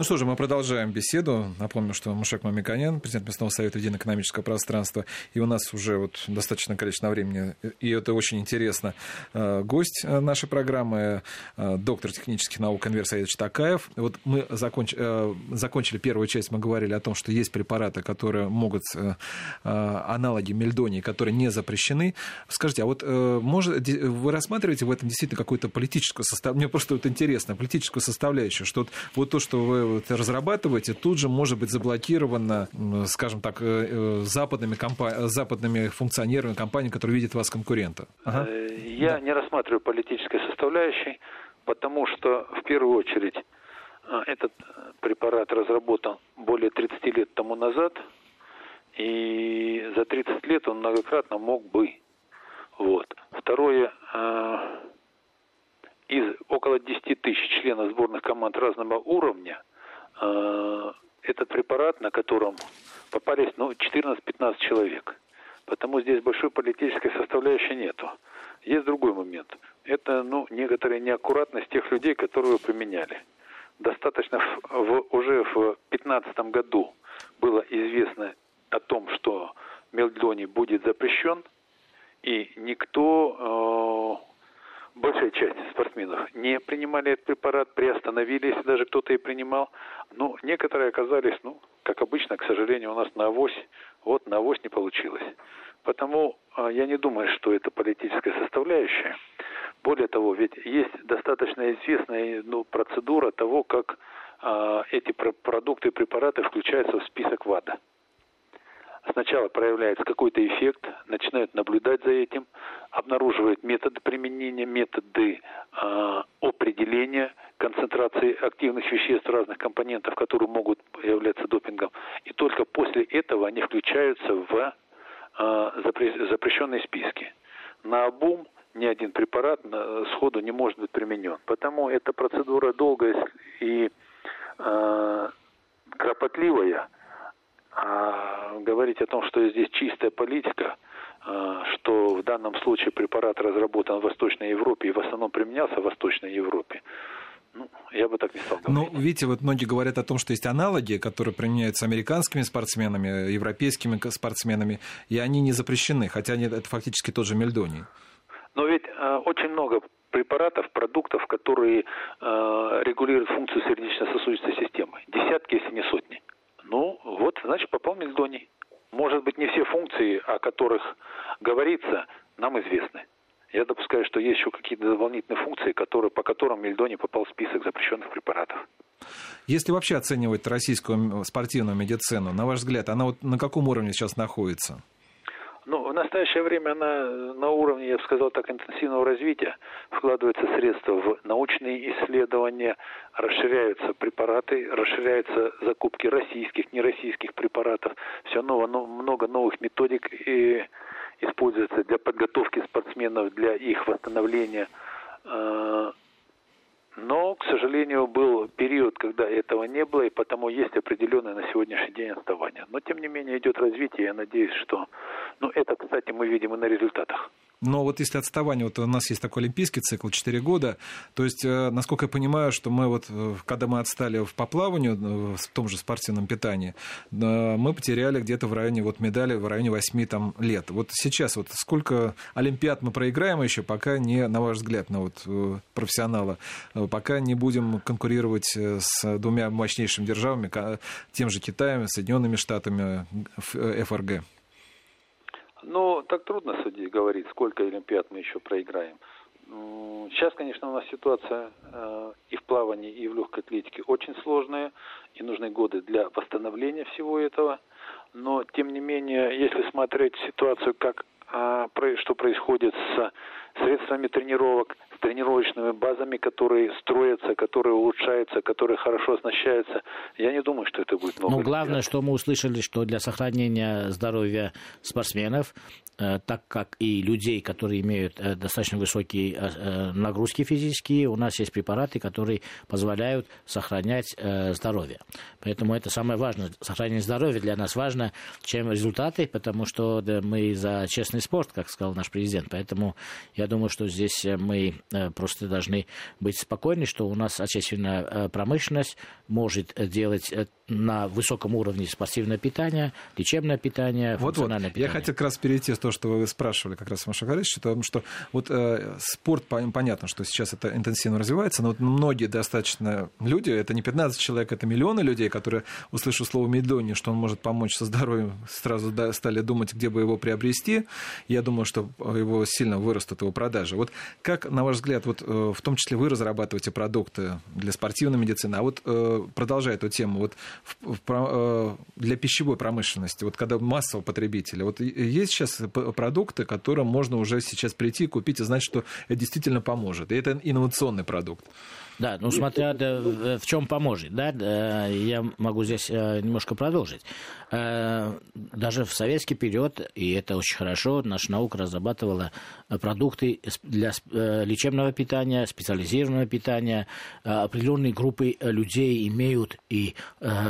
Ну что же, мы продолжаем беседу. Напомню, что Мушек Мамиканян, президент Местного совета Едино-экономического пространства, и у нас уже вот достаточно количество времени, и это очень интересно, э, гость э, нашей программы, э, доктор технических наук Энвер Саидович Такаев. Вот мы законч... закончили первую часть, мы говорили о том, что есть препараты, которые могут, аналоги мельдонии, которые не запрещены. Скажите, а вот может, вы рассматриваете в этом действительно какую-то политическую составляющую? Мне просто вот интересно, политическую составляющую, что вот, то, что вы вот разрабатываете, тут же может быть заблокировано, скажем так, э, э, западными, компа- западными функционерами компании, которые видят вас конкурента? Ага. Э, я да. не рассматриваю политической составляющей, потому что в первую очередь этот препарат разработан более 30 лет тому назад, и за 30 лет он многократно мог бы. Вот. Второе, из около 10 тысяч членов сборных команд разного уровня этот препарат, на котором попались ну, 14-15 человек. Потому здесь большой политической составляющей нету. Есть другой момент. Это ну, некоторая неаккуратность тех людей, которые его применяли. Достаточно в, в, уже в 2015 году было известно о том, что мелдоний будет запрещен, и никто э, большая часть спортсменов не принимали этот препарат, приостановили, если даже кто-то и принимал. Но некоторые оказались, ну, как обычно, к сожалению, у нас на авось, вот на авось не получилось. Потому э, я не думаю, что это политическая составляющая. Более того, ведь есть достаточно известная ну, процедура того, как э, эти продукты и препараты включаются в список ВАДА сначала проявляется какой-то эффект, начинают наблюдать за этим, обнаруживают методы применения, методы э, определения концентрации активных веществ разных компонентов, которые могут являться допингом. И только после этого они включаются в э, запрещенные списки. На обум ни один препарат сходу не может быть применен. Потому эта процедура долгая и э, кропотливая – а говорить о том, что здесь чистая политика, а, что в данном случае препарат разработан в Восточной Европе и в основном применялся в Восточной Европе, ну, я бы так не стал говорить. Ну, видите, вот многие говорят о том, что есть аналоги, которые применяются американскими спортсменами, европейскими спортсменами, и они не запрещены, хотя они, это фактически тот же мельдоний. Но ведь э, очень много препаратов, продуктов, которые э, регулируют функцию сердечно-сосудистой системы. Десятки, если не сотни. Значит, попал мельдоний. Может быть, не все функции, о которых говорится, нам известны. Я допускаю, что есть еще какие-то дополнительные функции, которые, по которым мельдоний попал в список запрещенных препаратов. Если вообще оценивать российскую спортивную медицину, на ваш взгляд, она вот на каком уровне сейчас находится? В настоящее время она на уровне, я бы сказал так, интенсивного развития. Вкладываются средства в научные исследования, расширяются препараты, расширяются закупки российских, нероссийских препаратов. Все ново, много новых методик и используется для подготовки спортсменов, для их восстановления. А, но, к сожалению, был период, когда этого не было, и потому есть определенное на сегодняшний день отставание. Но, тем не менее, идет развитие, я надеюсь, что... Ну, это, кстати, мы видим и на результатах. Но вот если отставание, вот у нас есть такой олимпийский цикл, 4 года, то есть, э, насколько я понимаю, что мы вот, э, когда мы отстали в плаванию, э, в том же спортивном питании, мы потеряли где-то в районе вот медали в районе 8 там, лет. Вот сейчас вот сколько олимпиад мы проиграем еще, пока не, на ваш взгляд, на вот профессионала, пока не будем конкурировать с двумя мощнейшими державами, тем же Китаем, Соединенными Штатами, ФРГ? Ну, так трудно судить, говорить, сколько Олимпиад мы еще проиграем. Сейчас, конечно, у нас ситуация э, и в плавании, и в легкой атлетике очень сложная, и нужны годы для восстановления всего этого. Но, тем не менее, если смотреть ситуацию, как, э, что происходит с средствами тренировок, тренировочными базами, которые строятся, которые улучшаются, которые хорошо оснащаются. Я не думаю, что это будет много. Ну, главное, что мы услышали, что для сохранения здоровья спортсменов, э, так как и людей, которые имеют э, достаточно высокие э, нагрузки физические, у нас есть препараты, которые позволяют сохранять здоровье. Поэтому это самое важное. Сохранение здоровья для нас важно, чем результаты, потому что мы за честный спорт, как сказал наш президент. Поэтому я думаю, что здесь мы просто должны быть спокойны, что у нас отечественная промышленность может делать на высоком уровне спортивное питание, лечебное питание, вот, функциональное вот. питание. Я хотел как раз перейти с того, что вы спрашивали как раз Маша Борисович, потому что вот э, спорт, понятно, что сейчас это интенсивно развивается, но вот многие достаточно люди, это не 15 человек, это миллионы людей, которые, услышав слово медони, что он может помочь со здоровьем, сразу стали думать, где бы его приобрести. Я думаю, что его сильно вырастут его продажи. Вот как, на ваш взгляд, вот э, в том числе вы разрабатываете продукты для спортивной медицины, а вот э, продолжая эту тему, вот в, э, для пищевой промышленности, вот когда массового потребителя, вот есть сейчас продукты, которым можно уже сейчас прийти, купить и знать, что это действительно поможет. И это инновационный продукт. Да, ну смотря да, в чем поможет, да, я могу здесь э, немножко продолжить. Э, даже в советский период, и это очень хорошо, наша наука разрабатывала продукты для э, лечебного питания, специализированного питания. Определенные группы людей имеют и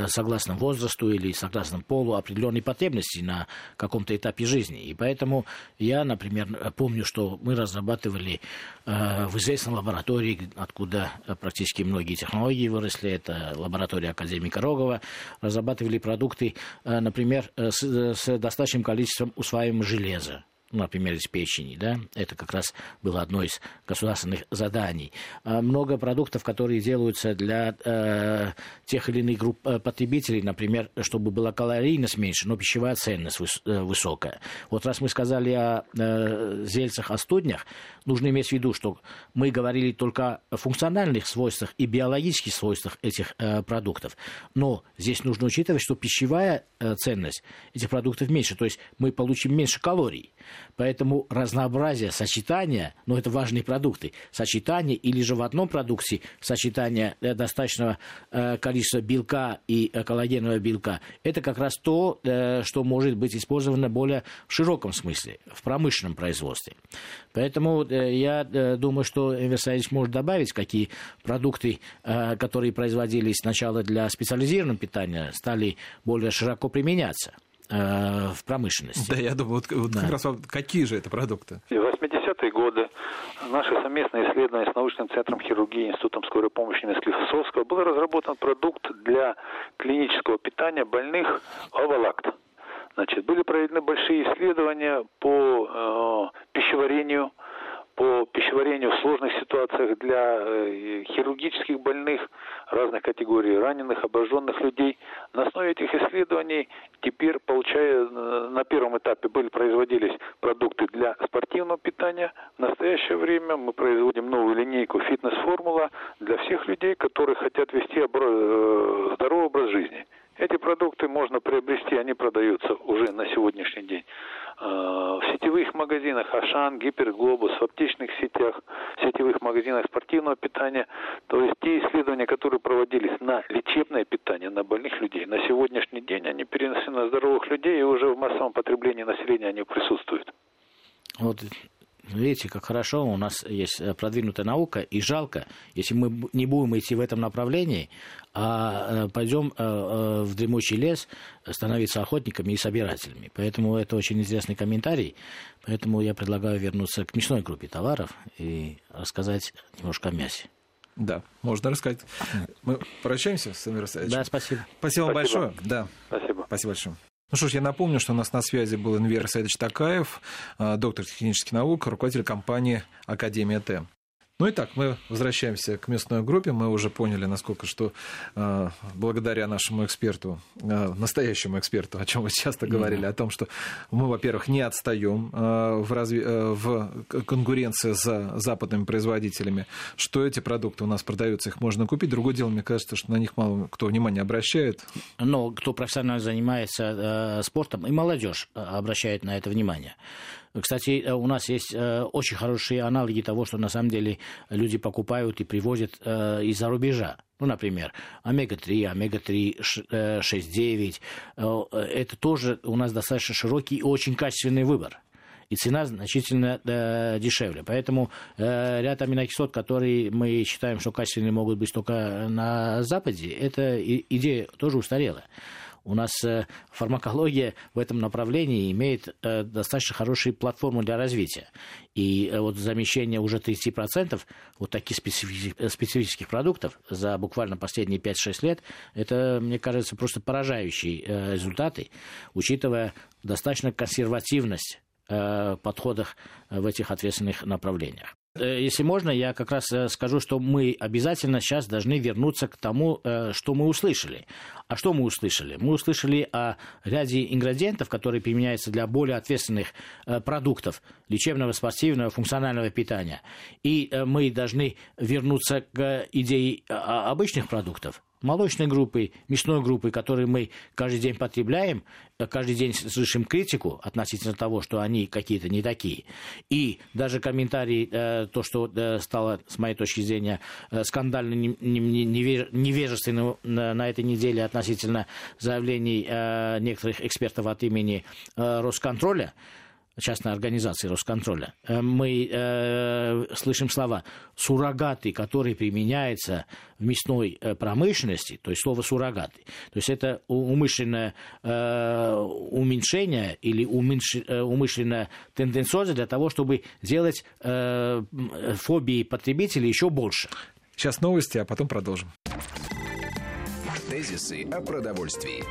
согласно возрасту или согласно полу определенные потребности на каком-то этапе жизни. И поэтому я, например, помню, что мы разрабатывали в известной лаборатории, откуда практически многие технологии выросли. Это лаборатория академика Рогова. Разрабатывали продукты, э, например, э, с, э, с достаточным количеством усваиваемого железа например, из печени, да, это как раз было одно из государственных заданий. А много продуктов, которые делаются для э, тех или иных групп э, потребителей, например, чтобы была калорийность меньше, но пищевая ценность выс э, высокая. Вот раз мы сказали о э, зельцах, о студнях, нужно иметь в виду, что мы говорили только о функциональных свойствах и биологических свойствах этих э, продуктов, но здесь нужно учитывать, что пищевая э, ценность этих продуктов меньше, то есть мы получим меньше калорий. Поэтому разнообразие сочетания, ну это важные продукты, сочетание или же в одном продукте сочетание э, достаточного э, количества белка и э, коллагенового белка, это как раз то, что может быть использовано более в широком смысле, в промышленном производстве. Поэтому я думаю, что Версалевич может добавить, какие продукты, которые производились сначала для специализированного питания, стали более широко применяться. Э, в промышленности. Да, я думаю, вот, вот да. как раз какие же это продукты? В 80-е годы наше совместное исследование с научным центром хирургии Институтом скорой помощи имени Склифосовского был разработан продукт для клинического питания больных Овалакт. Значит, были проведены большие исследования по э, пищеварению, по пищеварению в сложных ситуациях для э, хирургических больных разных категорий, раненых, обожженных людей. На основе этих исследований теперь, получая э, на первом этапе были производились продукты для спортивного питания. В настоящее время мы производим новую линейку фитнес-формула для всех людей, которые хотят вести э, здоровый образ жизни. Эти продукты можно приобрести, они продаются уже на сегодняшний день сетевых магазинах Ашан, Гиперглобус, в аптечных сетях, в сетевых магазинах спортивного питания. То есть те исследования, которые проводились на лечебное питание, на больных людей, на сегодняшний день они перенесены на здоровых людей и уже в массовом потреблении населения они присутствуют. Вот Видите, как хорошо у нас есть э, продвинутая наука, и жалко, если мы не будем идти в этом направлении, а э, пойдем э, в дремучий лес становиться охотниками и собирателями. Поэтому это очень интересный комментарий. Поэтому я предлагаю вернуться к мясной группе товаров и рассказать немножко о мясе. Да, можно рассказать. Мы прощаемся с Амиром Да, спасибо. Спасибо вам большое. Да. Спасибо. Спасибо большое. Ну что ж, я напомню, что у нас на связи был Инвер Саидович Такаев, э, доктор технических наук, руководитель компании «Академия Т». Ну и так, мы возвращаемся к местной группе. Мы уже поняли, насколько что э, благодаря нашему эксперту, э, настоящему эксперту, о чем вы часто говорили, mm-hmm. о том, что мы, во-первых, не отстаем э, в, разви... э, в конкуренции с западными производителями, что эти продукты у нас продаются, их можно купить. Другое дело, мне кажется, что на них мало кто внимания обращает. Но кто профессионально занимается э, спортом, и молодежь э, обращает на это внимание. Кстати, у нас есть очень хорошие аналоги того, что на самом деле люди покупают и привозят из-за рубежа. Ну, например, омега-3, омега-3, 6,9. Это тоже у нас достаточно широкий и очень качественный выбор и цена значительно э, дешевле. Поэтому э, ряд аминокислот, которые мы считаем, что качественные могут быть только на Западе, эта идея тоже устарела. У нас э, фармакология в этом направлении имеет э, достаточно хорошую платформу для развития. И э, вот замещение уже 30% вот таких специфических продуктов за буквально последние 5-6 лет, это, мне кажется, просто поражающие результаты, учитывая достаточно консервативность подходах в этих ответственных направлениях. Э, если можно, я как раз э, скажу, что мы обязательно сейчас должны вернуться к тому, что мы услышали. А что мы услышали? Мы услышали о ряде ингредиентов, которые применяются для более ответственных продуктов лечебного, спортивного, функционального питания. И мы должны вернуться к идее обычных продуктов, молочной группой, мясной группой, которые мы каждый день потребляем, э, каждый день слышим критику относительно того, что они какие-то не такие. И даже комментарий, э, то, что э, стало, с моей точки зрения, скандально невежественным на этой неделе относительно заявлений некоторых экспертов от имени Росконтроля, частной организации Росконтроля, э, мы э, слышим слова «суррогаты», которые применяются в мясной э, промышленности, то есть слово «суррогаты». То есть это умышленное э, уменьшение или уменьш, э, умышленная тенденциоза для того, чтобы сделать э, фобии потребителей еще больше. Сейчас новости, а потом продолжим. Тезисы о продовольствии.